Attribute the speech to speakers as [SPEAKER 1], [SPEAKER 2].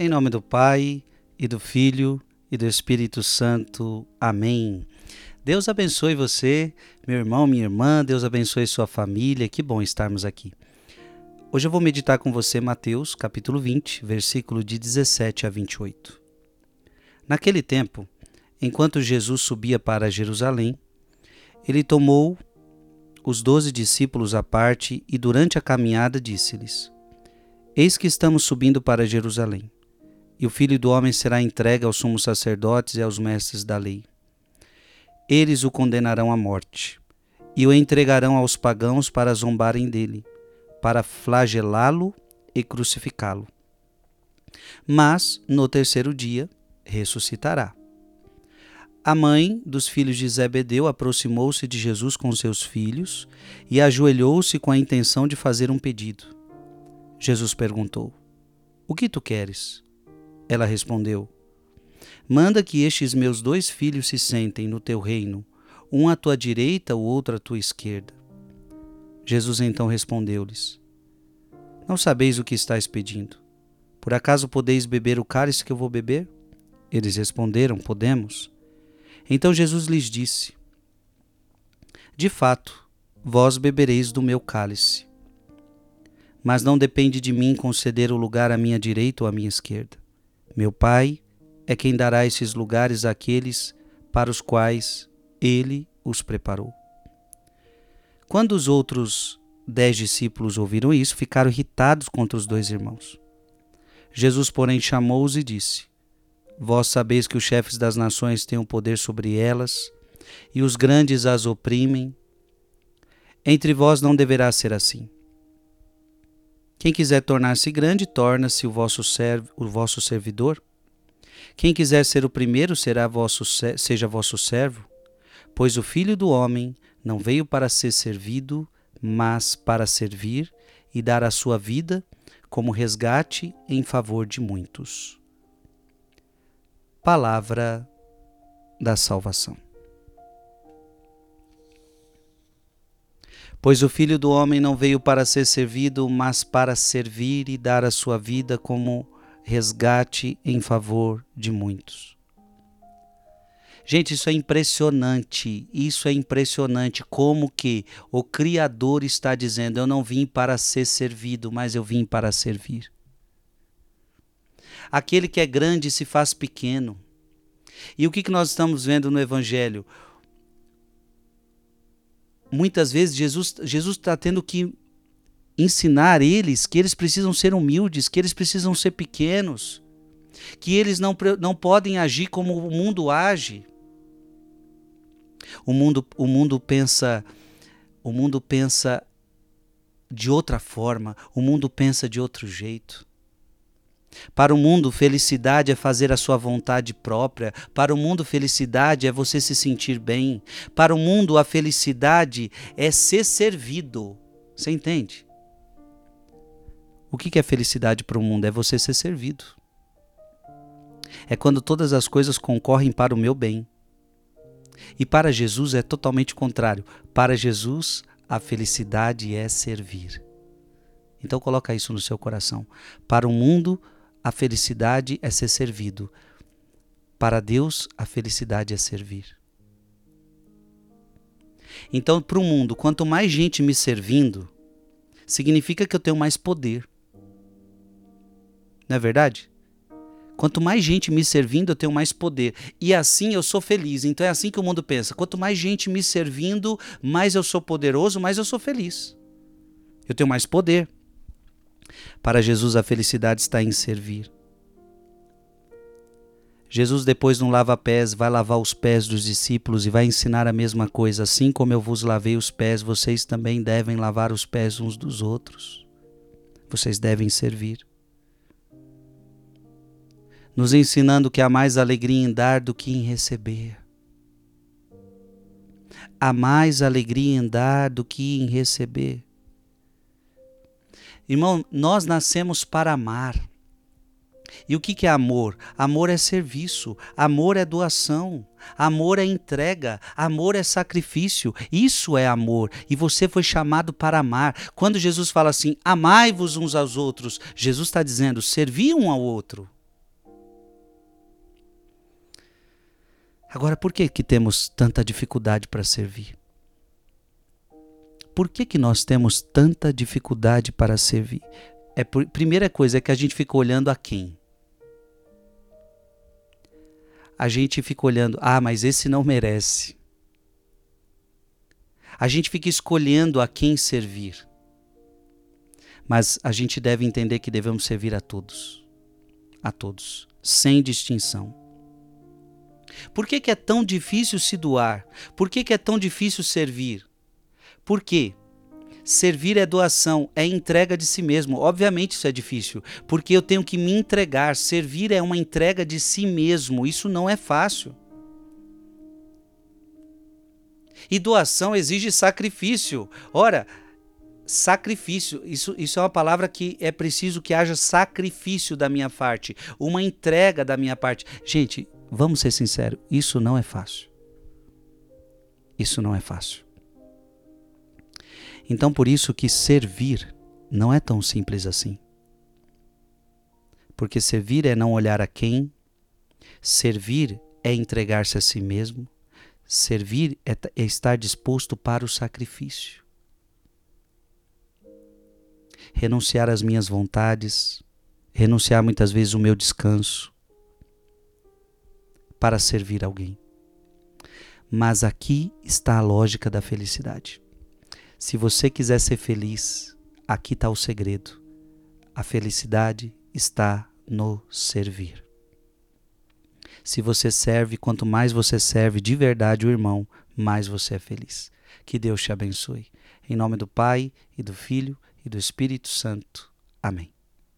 [SPEAKER 1] Em nome do Pai, e do Filho, e do Espírito Santo. Amém. Deus abençoe você, meu irmão, minha irmã, Deus abençoe sua família. Que bom estarmos aqui. Hoje eu vou meditar com você Mateus, capítulo 20, versículo de 17 a 28. Naquele tempo, enquanto Jesus subia para Jerusalém, ele tomou os doze discípulos à parte e durante a caminhada disse-lhes: Eis que estamos subindo para Jerusalém, e o filho do homem será entregue aos sumos sacerdotes e aos mestres da lei. Eles o condenarão à morte, e o entregarão aos pagãos para zombarem dele, para flagelá-lo e crucificá-lo. Mas, no terceiro dia, ressuscitará. A mãe dos filhos de Zebedeu aproximou-se de Jesus com seus filhos e ajoelhou-se com a intenção de fazer um pedido. Jesus perguntou: O que tu queres? Ela respondeu: Manda que estes meus dois filhos se sentem no teu reino, um à tua direita, o outro à tua esquerda. Jesus então respondeu-lhes: Não sabeis o que estáis pedindo. Por acaso podeis beber o cálice que eu vou beber? Eles responderam: Podemos. Então Jesus lhes disse: De fato, vós bebereis do meu cálice mas não depende de mim conceder o lugar à minha direita ou à minha esquerda. Meu Pai é quem dará esses lugares àqueles para os quais ele os preparou. Quando os outros dez discípulos ouviram isso, ficaram irritados contra os dois irmãos. Jesus, porém, chamou-os e disse: Vós sabeis que os chefes das nações têm o poder sobre elas, e os grandes as oprimem. Entre vós não deverá ser assim. Quem quiser tornar-se grande, torna-se o o vosso servidor. Quem quiser ser o primeiro, será vosso, seja vosso servo. Pois o Filho do Homem não veio para ser servido, mas para servir e dar a sua vida como resgate em favor de muitos. Palavra da Salvação. Pois o Filho do Homem não veio para ser servido, mas para servir e dar a sua vida como resgate em favor de muitos. Gente, isso é impressionante. Isso é impressionante como que o criador está dizendo: eu não vim para ser servido, mas eu vim para servir. Aquele que é grande se faz pequeno. E o que, que nós estamos vendo no evangelho? Muitas vezes Jesus Jesus está tendo que ensinar eles que eles precisam ser humildes, que eles precisam ser pequenos, que eles não, não podem agir como o mundo age. O mundo, o mundo pensa o mundo pensa de outra forma, o mundo pensa de outro jeito. Para o mundo, felicidade é fazer a sua vontade própria. Para o mundo, felicidade é você se sentir bem. Para o mundo, a felicidade é ser servido. Você entende? O que é felicidade para o mundo? É você ser servido. É quando todas as coisas concorrem para o meu bem. E para Jesus é totalmente contrário. Para Jesus, a felicidade é servir. Então coloca isso no seu coração. Para o mundo, a felicidade é ser servido. Para Deus, a felicidade é servir. Então, para o mundo, quanto mais gente me servindo, significa que eu tenho mais poder. Não é verdade? Quanto mais gente me servindo, eu tenho mais poder. E assim eu sou feliz. Então é assim que o mundo pensa. Quanto mais gente me servindo, mais eu sou poderoso, mais eu sou feliz. Eu tenho mais poder. Para Jesus, a felicidade está em servir. Jesus, depois no lava-pés, vai lavar os pés dos discípulos e vai ensinar a mesma coisa. Assim como eu vos lavei os pés, vocês também devem lavar os pés uns dos outros. Vocês devem servir. Nos ensinando que há mais alegria em dar do que em receber. Há mais alegria em dar do que em receber. Irmão, nós nascemos para amar. E o que, é amor? Amor é serviço, amor é doação, amor é entrega, amor é sacrifício. Isso é amor. E você foi chamado para amar. Quando Jesus fala assim, amai-vos uns aos outros, Jesus está dizendo, servi um ao outro. Agora, por que, que temos tanta dificuldade para servir? Por que, que nós temos tanta dificuldade para servir? É por, primeira coisa é que a gente fica olhando a quem. A gente fica olhando, ah, mas esse não merece. A gente fica escolhendo a quem servir. Mas a gente deve entender que devemos servir a todos. A todos, sem distinção. Por que, que é tão difícil se doar? Por que, que é tão difícil servir? Por quê? Servir é doação, é entrega de si mesmo. Obviamente isso é difícil, porque eu tenho que me entregar. Servir é uma entrega de si mesmo. Isso não é fácil. E doação exige sacrifício. Ora, sacrifício, isso, isso é uma palavra que é preciso que haja sacrifício da minha parte, uma entrega da minha parte. Gente, vamos ser sinceros, isso não é fácil. Isso não é fácil. Então por isso que servir não é tão simples assim. Porque servir é não olhar a quem, servir é entregar-se a si mesmo, servir é, é estar disposto para o sacrifício. Renunciar às minhas vontades, renunciar muitas vezes o meu descanso para servir alguém. Mas aqui está a lógica da felicidade. Se você quiser ser feliz, aqui está o segredo. A felicidade está no servir. Se você serve, quanto mais você serve de verdade o irmão, mais você é feliz. Que Deus te abençoe. Em nome do Pai, e do Filho, e do Espírito Santo. Amém.